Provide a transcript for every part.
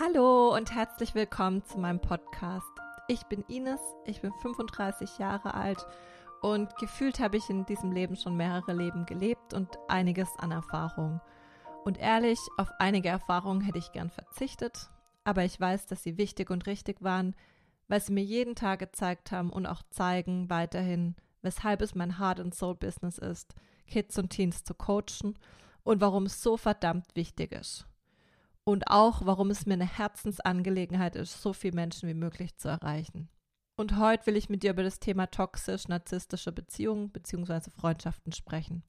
Hallo und herzlich willkommen zu meinem Podcast. Ich bin Ines, ich bin 35 Jahre alt und gefühlt habe ich in diesem Leben schon mehrere Leben gelebt und einiges an Erfahrung. Und ehrlich, auf einige Erfahrungen hätte ich gern verzichtet, aber ich weiß, dass sie wichtig und richtig waren, weil sie mir jeden Tag gezeigt haben und auch zeigen weiterhin, weshalb es mein Heart and Soul Business ist, Kids und Teens zu coachen und warum es so verdammt wichtig ist und auch, warum es mir eine Herzensangelegenheit ist, so viele Menschen wie möglich zu erreichen. Und heute will ich mit dir über das Thema toxisch-narzisstische Beziehungen bzw. Freundschaften sprechen.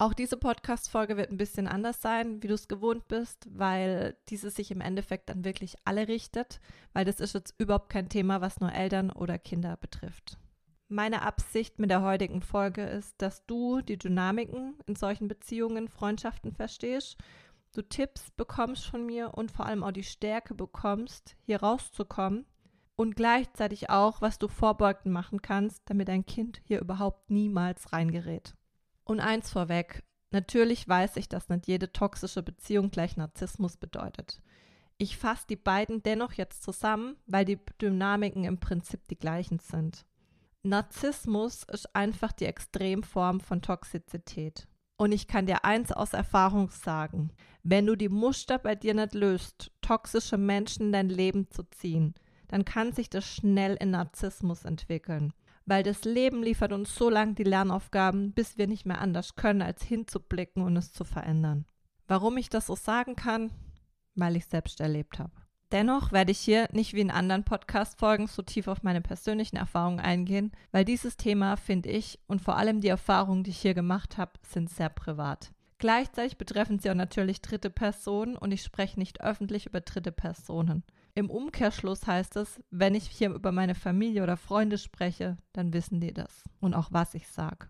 Auch diese Podcast-Folge wird ein bisschen anders sein, wie du es gewohnt bist, weil diese sich im Endeffekt an wirklich alle richtet, weil das ist jetzt überhaupt kein Thema, was nur Eltern oder Kinder betrifft. Meine Absicht mit der heutigen Folge ist, dass du die Dynamiken in solchen Beziehungen, Freundschaften verstehst du Tipps bekommst von mir und vor allem auch die Stärke bekommst, hier rauszukommen und gleichzeitig auch, was du vorbeugend machen kannst, damit dein Kind hier überhaupt niemals reingerät. Und eins vorweg, natürlich weiß ich, dass nicht jede toxische Beziehung gleich Narzissmus bedeutet. Ich fasse die beiden dennoch jetzt zusammen, weil die Dynamiken im Prinzip die gleichen sind. Narzissmus ist einfach die Extremform von Toxizität. Und ich kann dir eins aus Erfahrung sagen, wenn du die Muster bei dir nicht löst, toxische Menschen in dein Leben zu ziehen, dann kann sich das schnell in Narzissmus entwickeln. Weil das Leben liefert uns so lange die Lernaufgaben, bis wir nicht mehr anders können, als hinzublicken und es zu verändern. Warum ich das so sagen kann? Weil ich selbst erlebt habe. Dennoch werde ich hier nicht wie in anderen Podcast-Folgen so tief auf meine persönlichen Erfahrungen eingehen, weil dieses Thema, finde ich, und vor allem die Erfahrungen, die ich hier gemacht habe, sind sehr privat. Gleichzeitig betreffen sie auch natürlich dritte Personen und ich spreche nicht öffentlich über dritte Personen. Im Umkehrschluss heißt es, wenn ich hier über meine Familie oder Freunde spreche, dann wissen die das und auch was ich sage.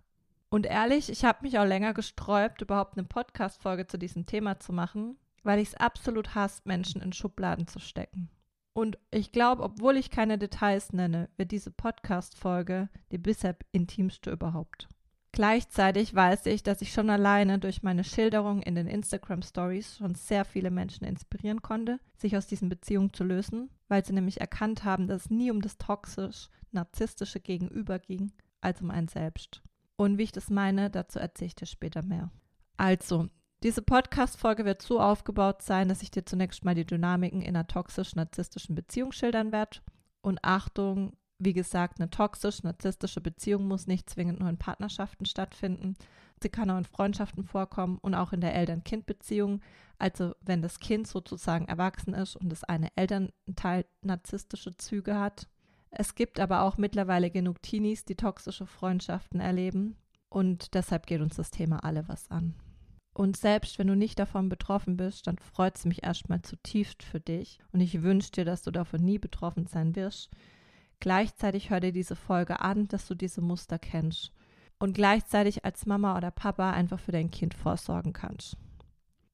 Und ehrlich, ich habe mich auch länger gesträubt, überhaupt eine Podcast-Folge zu diesem Thema zu machen, weil ich es absolut hasse, Menschen in Schubladen zu stecken. Und ich glaube, obwohl ich keine Details nenne, wird diese Podcast-Folge die bisher intimste überhaupt. Gleichzeitig weiß ich, dass ich schon alleine durch meine Schilderung in den Instagram Stories schon sehr viele Menschen inspirieren konnte, sich aus diesen Beziehungen zu lösen, weil sie nämlich erkannt haben, dass es nie um das toxisch-narzisstische Gegenüber ging, als um einen selbst. Und wie ich das meine, dazu erzähle ich dir später mehr. Also, diese Podcast-Folge wird so aufgebaut sein, dass ich dir zunächst mal die Dynamiken in einer toxisch-narzisstischen Beziehung schildern werde. Und Achtung, wie gesagt, eine toxisch-narzisstische Beziehung muss nicht zwingend nur in Partnerschaften stattfinden. Sie kann auch in Freundschaften vorkommen und auch in der Eltern-Kind-Beziehung. Also wenn das Kind sozusagen erwachsen ist und das eine Elternteil narzisstische Züge hat. Es gibt aber auch mittlerweile genug Teenies, die toxische Freundschaften erleben. Und deshalb geht uns das Thema alle was an. Und selbst wenn du nicht davon betroffen bist, dann freut es mich erstmal zutiefst für dich. Und ich wünsche dir, dass du davon nie betroffen sein wirst. Gleichzeitig hör dir diese Folge an, dass du diese Muster kennst. Und gleichzeitig als Mama oder Papa einfach für dein Kind vorsorgen kannst.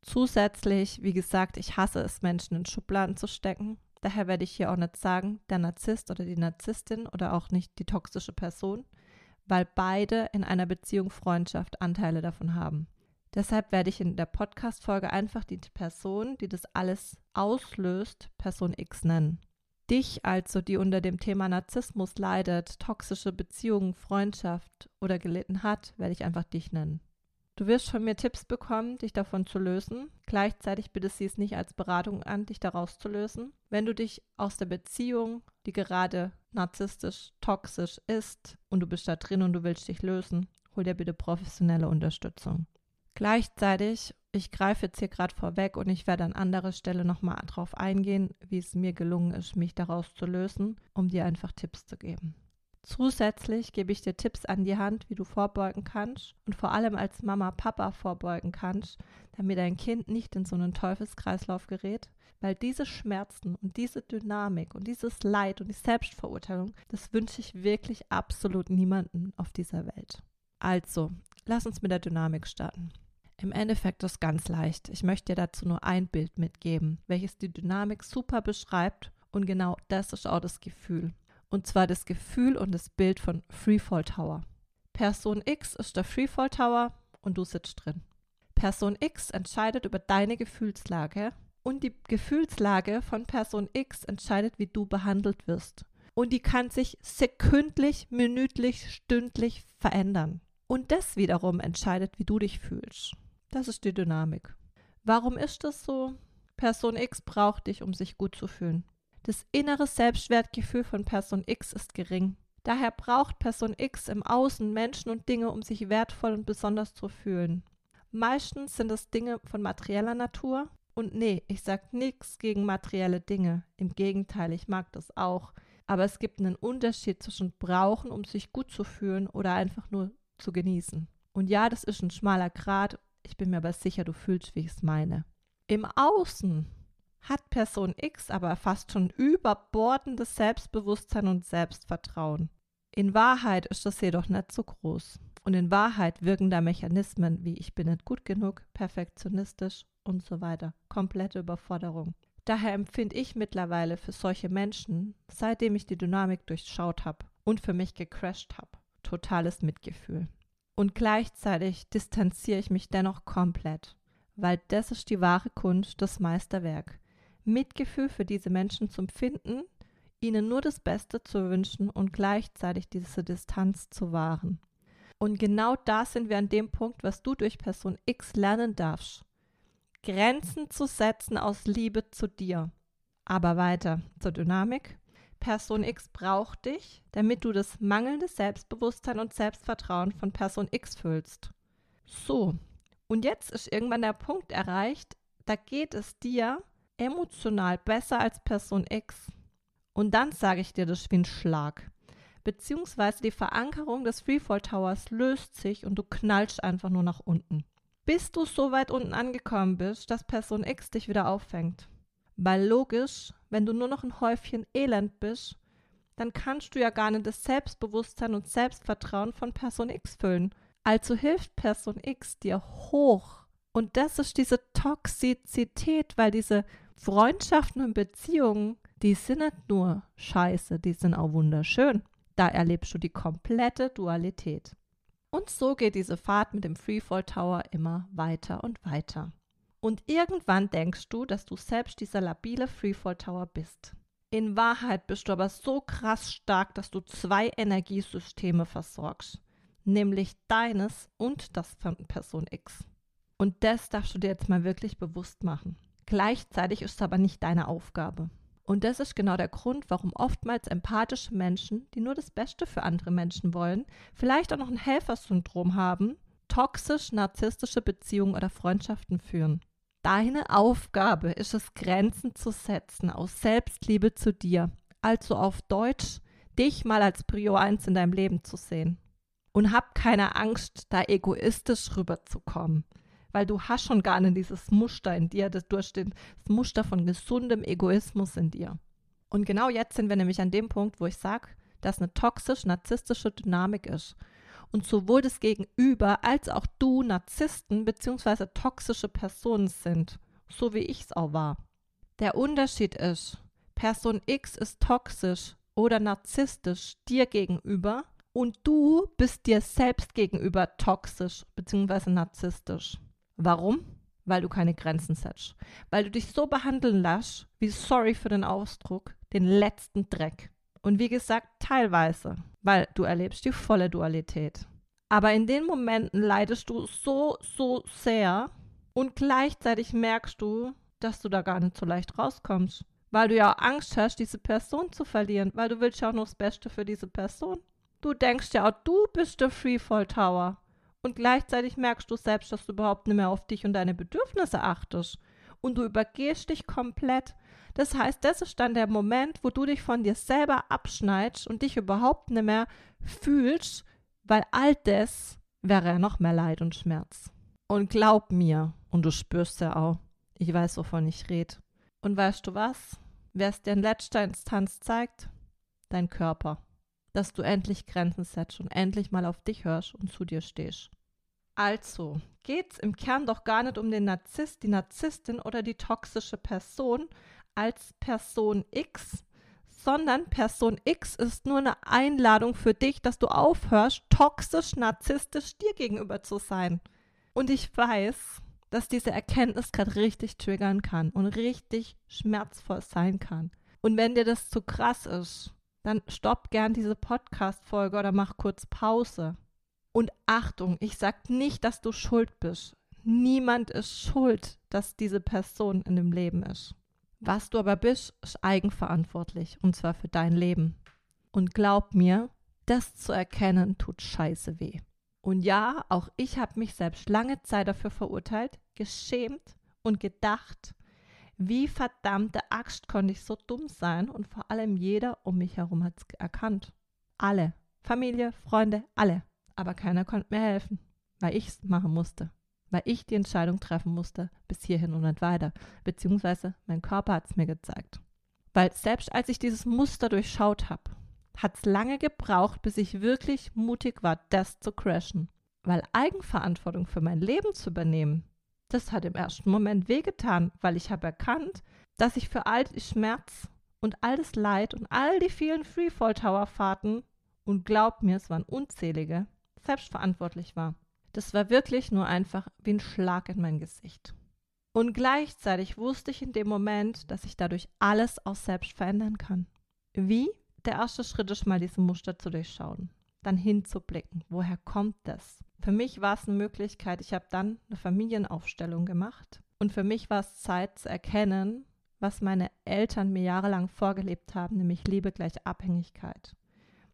Zusätzlich, wie gesagt, ich hasse es, Menschen in Schubladen zu stecken. Daher werde ich hier auch nicht sagen, der Narzisst oder die Narzisstin oder auch nicht die toxische Person, weil beide in einer Beziehung Freundschaft Anteile davon haben. Deshalb werde ich in der Podcast-Folge einfach die Person, die das alles auslöst, Person X nennen. Dich also, die unter dem Thema Narzissmus leidet, toxische Beziehungen, Freundschaft oder gelitten hat, werde ich einfach dich nennen. Du wirst von mir Tipps bekommen, dich davon zu lösen. Gleichzeitig bitte sie es nicht als Beratung an, dich daraus zu lösen. Wenn du dich aus der Beziehung, die gerade narzisstisch, toxisch ist, und du bist da drin und du willst dich lösen, hol dir bitte professionelle Unterstützung. Gleichzeitig, ich greife jetzt hier gerade vorweg und ich werde an anderer Stelle nochmal drauf eingehen, wie es mir gelungen ist, mich daraus zu lösen, um dir einfach Tipps zu geben. Zusätzlich gebe ich dir Tipps an die Hand, wie du vorbeugen kannst und vor allem als Mama, Papa vorbeugen kannst, damit dein Kind nicht in so einen Teufelskreislauf gerät, weil diese Schmerzen und diese Dynamik und dieses Leid und die Selbstverurteilung, das wünsche ich wirklich absolut niemanden auf dieser Welt. Also, lass uns mit der Dynamik starten. Im Endeffekt ist ganz leicht. Ich möchte dir dazu nur ein Bild mitgeben, welches die Dynamik super beschreibt und genau das ist auch das Gefühl. Und zwar das Gefühl und das Bild von Freefall Tower. Person X ist der Freefall Tower und du sitzt drin. Person X entscheidet über deine Gefühlslage Und die Gefühlslage von Person X entscheidet, wie du behandelt wirst. Und die kann sich sekündlich, minütlich, stündlich verändern. Und das wiederum entscheidet, wie du dich fühlst. Das ist die Dynamik. Warum ist das so? Person X braucht dich, um sich gut zu fühlen. Das innere Selbstwertgefühl von Person X ist gering. Daher braucht Person X im Außen Menschen und Dinge, um sich wertvoll und besonders zu fühlen. Meistens sind es Dinge von materieller Natur. Und nee, ich sag nichts gegen materielle Dinge. Im Gegenteil, ich mag das auch. Aber es gibt einen Unterschied zwischen brauchen, um sich gut zu fühlen oder einfach nur zu genießen. Und ja, das ist ein schmaler Grat. Ich bin mir aber sicher, du fühlst, wie ich es meine. Im Außen hat Person X aber fast schon überbordendes Selbstbewusstsein und Selbstvertrauen. In Wahrheit ist das jedoch nicht so groß. Und in Wahrheit wirken da Mechanismen wie ich bin nicht gut genug, perfektionistisch und so weiter. Komplette Überforderung. Daher empfinde ich mittlerweile für solche Menschen, seitdem ich die Dynamik durchschaut habe und für mich gecrashed habe, totales Mitgefühl. Und gleichzeitig distanziere ich mich dennoch komplett, weil das ist die wahre Kunst, das Meisterwerk. Mitgefühl für diese Menschen zu empfinden, ihnen nur das Beste zu wünschen und gleichzeitig diese Distanz zu wahren. Und genau da sind wir an dem Punkt, was du durch Person X lernen darfst. Grenzen zu setzen aus Liebe zu dir. Aber weiter zur Dynamik. Person X braucht dich, damit du das mangelnde Selbstbewusstsein und Selbstvertrauen von Person X füllst. So, und jetzt ist irgendwann der Punkt erreicht, da geht es dir emotional besser als Person X. Und dann sage ich dir das wie ein Schlag. Beziehungsweise die Verankerung des Freefall Towers löst sich und du knallst einfach nur nach unten. Bis du so weit unten angekommen bist, dass Person X dich wieder auffängt. Weil logisch, wenn du nur noch ein Häufchen Elend bist, dann kannst du ja gar nicht das Selbstbewusstsein und Selbstvertrauen von Person X füllen. Also hilft Person X dir hoch. Und das ist diese Toxizität, weil diese Freundschaften und Beziehungen, die sind nicht nur scheiße, die sind auch wunderschön. Da erlebst du die komplette Dualität. Und so geht diese Fahrt mit dem Freefall Tower immer weiter und weiter. Und irgendwann denkst du, dass du selbst dieser labile Freefall Tower bist. In Wahrheit bist du aber so krass stark, dass du zwei Energiesysteme versorgst, nämlich deines und das von Person X. Und das darfst du dir jetzt mal wirklich bewusst machen. Gleichzeitig ist es aber nicht deine Aufgabe. Und das ist genau der Grund, warum oftmals empathische Menschen, die nur das Beste für andere Menschen wollen, vielleicht auch noch ein Helfersyndrom haben, toxisch narzisstische Beziehungen oder Freundschaften führen. Deine Aufgabe ist es, Grenzen zu setzen aus Selbstliebe zu dir, also auf Deutsch, dich mal als Prio 1 in deinem Leben zu sehen. Und hab keine Angst, da egoistisch rüberzukommen weil du hast schon gar nicht dieses Muster in dir, das, du hast das Muster von gesundem Egoismus in dir. Und genau jetzt sind wir nämlich an dem Punkt, wo ich sage, dass eine toxisch-narzisstische Dynamik ist. Und sowohl das Gegenüber als auch du Narzissten bzw. toxische Personen sind, so wie ich es auch war. Der Unterschied ist, Person X ist toxisch oder narzisstisch dir gegenüber und du bist dir selbst gegenüber toxisch bzw. narzisstisch. Warum? Weil du keine Grenzen setzt. Weil du dich so behandeln lässt, wie sorry für den Ausdruck, den letzten Dreck. Und wie gesagt, teilweise, weil du erlebst die volle Dualität. Aber in den Momenten leidest du so, so sehr und gleichzeitig merkst du, dass du da gar nicht so leicht rauskommst. Weil du ja auch Angst hast, diese Person zu verlieren, weil du willst ja auch noch das Beste für diese Person. Du denkst ja auch, du bist der Freefall Tower. Und gleichzeitig merkst du selbst, dass du überhaupt nicht mehr auf dich und deine Bedürfnisse achtest. Und du übergehst dich komplett. Das heißt, das ist dann der Moment, wo du dich von dir selber abschneidest und dich überhaupt nicht mehr fühlst, weil all das wäre noch mehr Leid und Schmerz. Und glaub mir, und du spürst ja auch, ich weiß, wovon ich rede. Und weißt du was? Wer es dir in letzter Instanz zeigt? Dein Körper dass du endlich Grenzen setzt und endlich mal auf dich hörst und zu dir stehst. Also geht es im Kern doch gar nicht um den Narzisst, die Narzisstin oder die toxische Person als Person X, sondern Person X ist nur eine Einladung für dich, dass du aufhörst, toxisch, narzisstisch dir gegenüber zu sein. Und ich weiß, dass diese Erkenntnis gerade richtig triggern kann und richtig schmerzvoll sein kann. Und wenn dir das zu krass ist, dann stopp gern diese Podcast-Folge oder mach kurz Pause. Und Achtung, ich sag nicht, dass du schuld bist. Niemand ist schuld, dass diese Person in dem Leben ist. Was du aber bist, ist eigenverantwortlich und zwar für dein Leben. Und glaub mir, das zu erkennen tut scheiße weh. Und ja, auch ich habe mich selbst lange Zeit dafür verurteilt, geschämt und gedacht, wie verdammte Axt konnte ich so dumm sein und vor allem jeder um mich herum hat es erkannt. Alle. Familie, Freunde, alle. Aber keiner konnte mir helfen, weil ich es machen musste. Weil ich die Entscheidung treffen musste, bis hierhin und nicht weiter. Beziehungsweise mein Körper hat es mir gezeigt. Weil selbst als ich dieses Muster durchschaut habe, hat es lange gebraucht, bis ich wirklich mutig war, das zu crashen. Weil Eigenverantwortung für mein Leben zu übernehmen, das hat im ersten Moment wehgetan, weil ich habe erkannt, dass ich für all die Schmerz und all das Leid und all die vielen Freefall Tower Fahrten und glaub mir, es waren unzählige, selbstverantwortlich war. Das war wirklich nur einfach wie ein Schlag in mein Gesicht. Und gleichzeitig wusste ich in dem Moment, dass ich dadurch alles auch selbst verändern kann. Wie? Der erste Schritt ist mal diese Muster zu durchschauen, dann hinzublicken. Woher kommt das? Für mich war es eine Möglichkeit, ich habe dann eine Familienaufstellung gemacht und für mich war es Zeit zu erkennen, was meine Eltern mir jahrelang vorgelebt haben, nämlich Liebe gleich Abhängigkeit.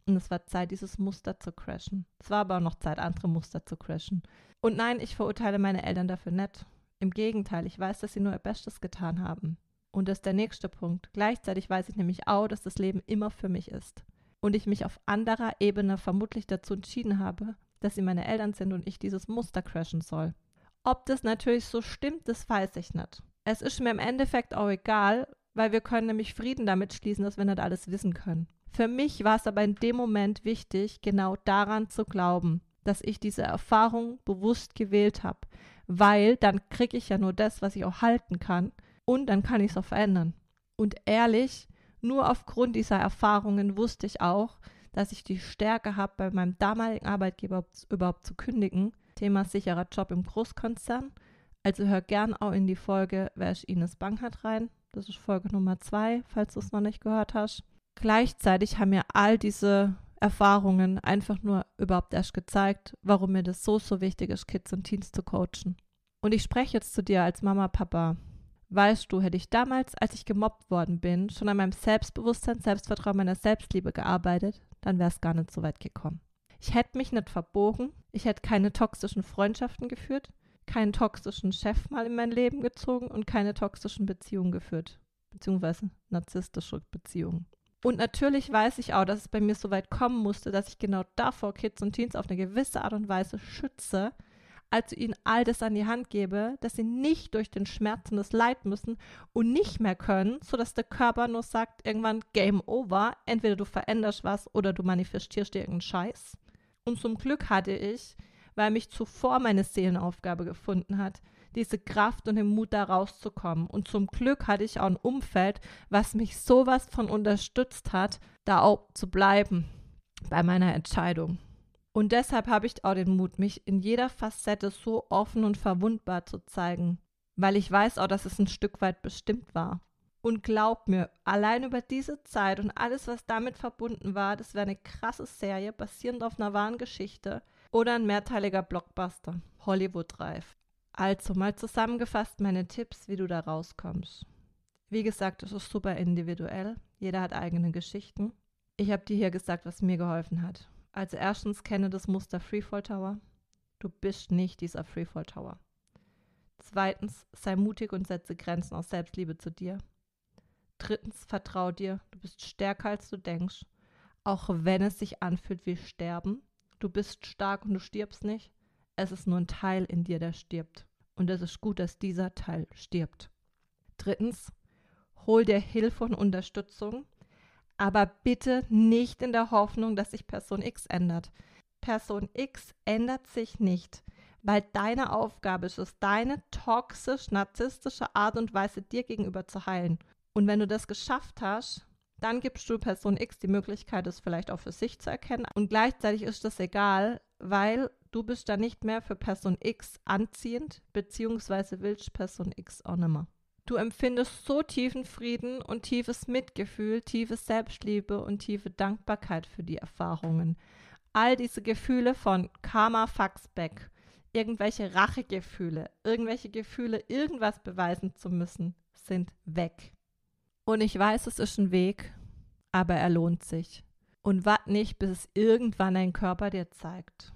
Und es war Zeit, dieses Muster zu crashen. Es war aber auch noch Zeit, andere Muster zu crashen. Und nein, ich verurteile meine Eltern dafür nicht. Im Gegenteil, ich weiß, dass sie nur ihr Bestes getan haben. Und das ist der nächste Punkt. Gleichzeitig weiß ich nämlich auch, dass das Leben immer für mich ist. Und ich mich auf anderer Ebene vermutlich dazu entschieden habe, dass sie meine Eltern sind und ich dieses Muster crashen soll. Ob das natürlich so stimmt, das weiß ich nicht. Es ist mir im Endeffekt auch egal, weil wir können nämlich Frieden damit schließen, dass wir nicht alles wissen können. Für mich war es aber in dem Moment wichtig, genau daran zu glauben, dass ich diese Erfahrung bewusst gewählt habe, weil dann kriege ich ja nur das, was ich auch halten kann und dann kann ich es auch verändern. Und ehrlich, nur aufgrund dieser Erfahrungen wusste ich auch, dass ich die Stärke habe, bei meinem damaligen Arbeitgeber überhaupt zu kündigen. Thema sicherer Job im Großkonzern. Also hör gern auch in die Folge Wer ist Ines Bankert rein. Das ist Folge Nummer zwei, falls du es noch nicht gehört hast. Gleichzeitig haben mir all diese Erfahrungen einfach nur überhaupt erst gezeigt, warum mir das so, so wichtig ist, Kids und Teens zu coachen. Und ich spreche jetzt zu dir als Mama, Papa. Weißt du, hätte ich damals, als ich gemobbt worden bin, schon an meinem Selbstbewusstsein, Selbstvertrauen, meiner Selbstliebe gearbeitet, dann wäre es gar nicht so weit gekommen. Ich hätte mich nicht verbogen, ich hätte keine toxischen Freundschaften geführt, keinen toxischen Chef mal in mein Leben gezogen und keine toxischen Beziehungen geführt, beziehungsweise narzisstische Beziehungen. Und natürlich weiß ich auch, dass es bei mir so weit kommen musste, dass ich genau davor Kids und Teens auf eine gewisse Art und Weise schütze, also ihnen all das an die Hand gebe, dass sie nicht durch den Schmerz und das Leid müssen und nicht mehr können, sodass der Körper nur sagt, irgendwann Game Over, entweder du veränderst was oder du manifestierst dir irgendeinen Scheiß. Und zum Glück hatte ich, weil mich zuvor meine Seelenaufgabe gefunden hat, diese Kraft und den Mut, da rauszukommen. Und zum Glück hatte ich auch ein Umfeld, was mich sowas von unterstützt hat, da auch zu bleiben bei meiner Entscheidung. Und deshalb habe ich auch den Mut, mich in jeder Facette so offen und verwundbar zu zeigen, weil ich weiß auch, dass es ein Stück weit bestimmt war. Und glaub mir, allein über diese Zeit und alles, was damit verbunden war, das wäre eine krasse Serie basierend auf einer wahren Geschichte oder ein mehrteiliger Blockbuster, Hollywood reif. Also mal zusammengefasst meine Tipps, wie du da rauskommst. Wie gesagt, es ist super individuell. Jeder hat eigene Geschichten. Ich habe dir hier gesagt, was mir geholfen hat. Also erstens kenne das Muster Freefall Tower. Du bist nicht dieser Freefall Tower. Zweitens, sei mutig und setze Grenzen aus Selbstliebe zu dir. Drittens, vertrau dir. Du bist stärker als du denkst. Auch wenn es sich anfühlt wie Sterben. Du bist stark und du stirbst nicht. Es ist nur ein Teil in dir, der stirbt. Und es ist gut, dass dieser Teil stirbt. Drittens, hol dir Hilfe und Unterstützung aber bitte nicht in der Hoffnung, dass sich Person X ändert. Person X ändert sich nicht, weil deine Aufgabe ist es, deine toxisch-narzisstische Art und Weise dir gegenüber zu heilen. Und wenn du das geschafft hast, dann gibst du Person X die Möglichkeit, es vielleicht auch für sich zu erkennen. Und gleichzeitig ist es egal, weil du bist dann nicht mehr für Person X anziehend, beziehungsweise willst Person X auch nicht mehr. Du empfindest so tiefen Frieden und tiefes Mitgefühl, tiefe Selbstliebe und tiefe Dankbarkeit für die Erfahrungen. All diese Gefühle von Karma fucks back, irgendwelche Rachegefühle, irgendwelche Gefühle, irgendwas beweisen zu müssen, sind weg. Und ich weiß, es ist ein Weg, aber er lohnt sich. Und wart nicht, bis es irgendwann dein Körper dir zeigt.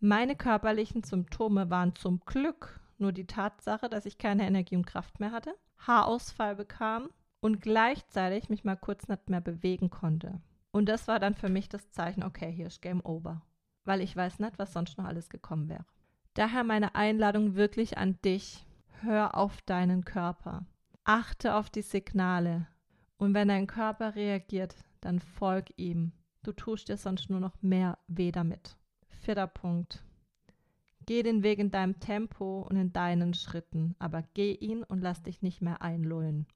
Meine körperlichen Symptome waren zum Glück nur die Tatsache, dass ich keine Energie und Kraft mehr hatte, Haarausfall bekam und gleichzeitig mich mal kurz nicht mehr bewegen konnte. Und das war dann für mich das Zeichen, okay, hier ist Game Over. Weil ich weiß nicht, was sonst noch alles gekommen wäre. Daher meine Einladung wirklich an dich. Hör auf deinen Körper. Achte auf die Signale. Und wenn dein Körper reagiert, dann folg ihm. Du tust dir sonst nur noch mehr weh damit. Vierter Punkt. Geh den Weg in deinem Tempo und in deinen Schritten, aber geh ihn und lass dich nicht mehr einlullen.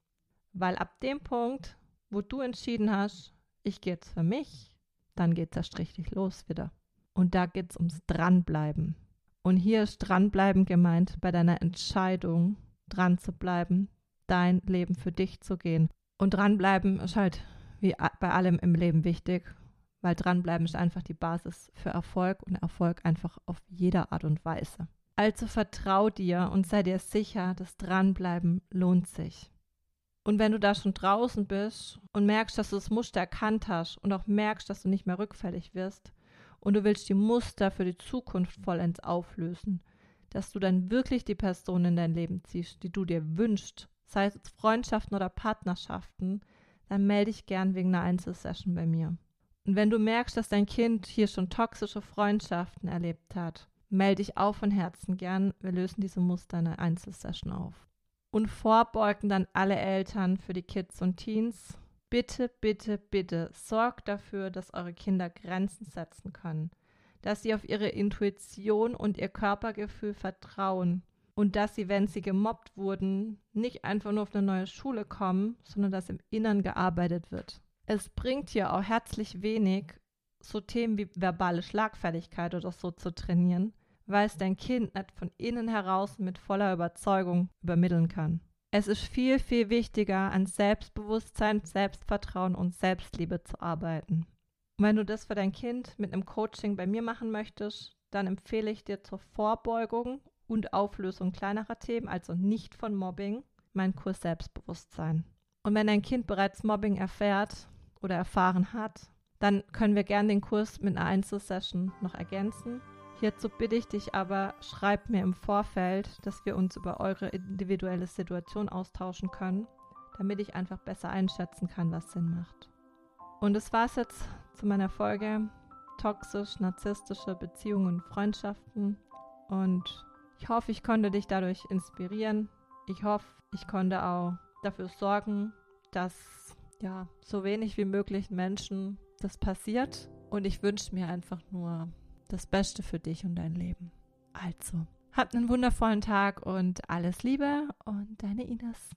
Weil ab dem Punkt, wo du entschieden hast, ich gehe jetzt für mich, dann geht es erst richtig los wieder. Und da geht es ums Dranbleiben. Und hier ist Dranbleiben gemeint, bei deiner Entscheidung dran zu bleiben, dein Leben für dich zu gehen. Und dranbleiben ist halt wie bei allem im Leben wichtig weil dranbleiben ist einfach die Basis für Erfolg und Erfolg einfach auf jede Art und Weise. Also vertrau dir und sei dir sicher, das Dranbleiben lohnt sich. Und wenn du da schon draußen bist und merkst, dass du das Muster erkannt hast und auch merkst, dass du nicht mehr rückfällig wirst und du willst die Muster für die Zukunft vollends auflösen, dass du dann wirklich die Person in dein Leben ziehst, die du dir wünschst, sei es Freundschaften oder Partnerschaften, dann melde dich gern wegen einer Einzelsession bei mir. Und wenn du merkst, dass dein Kind hier schon toxische Freundschaften erlebt hat, melde dich auch von Herzen gern. Wir lösen diese Muster in einer Einzelsession auf. Und vorbeugen dann alle Eltern für die Kids und Teens. Bitte, bitte, bitte sorgt dafür, dass eure Kinder Grenzen setzen können. Dass sie auf ihre Intuition und ihr Körpergefühl vertrauen. Und dass sie, wenn sie gemobbt wurden, nicht einfach nur auf eine neue Schule kommen, sondern dass im Innern gearbeitet wird. Es bringt hier auch herzlich wenig, so Themen wie verbale Schlagfertigkeit oder so zu trainieren, weil es dein Kind nicht von innen heraus mit voller Überzeugung übermitteln kann. Es ist viel, viel wichtiger, an Selbstbewusstsein, Selbstvertrauen und Selbstliebe zu arbeiten. Und wenn du das für dein Kind mit einem Coaching bei mir machen möchtest, dann empfehle ich dir zur Vorbeugung und Auflösung kleinerer Themen, also nicht von Mobbing, meinen Kurs Selbstbewusstsein. Und wenn dein Kind bereits Mobbing erfährt, oder erfahren hat, dann können wir gerne den Kurs mit einer Einzelsession noch ergänzen. Hierzu bitte ich dich aber, schreib mir im Vorfeld, dass wir uns über eure individuelle Situation austauschen können, damit ich einfach besser einschätzen kann, was Sinn macht. Und das war's jetzt zu meiner Folge toxisch-narzisstische Beziehungen und Freundschaften. Und ich hoffe, ich konnte dich dadurch inspirieren. Ich hoffe, ich konnte auch dafür sorgen, dass ja, so wenig wie möglich Menschen das passiert. Und ich wünsche mir einfach nur das Beste für dich und dein Leben. Also, habt einen wundervollen Tag und alles Liebe und deine Ines.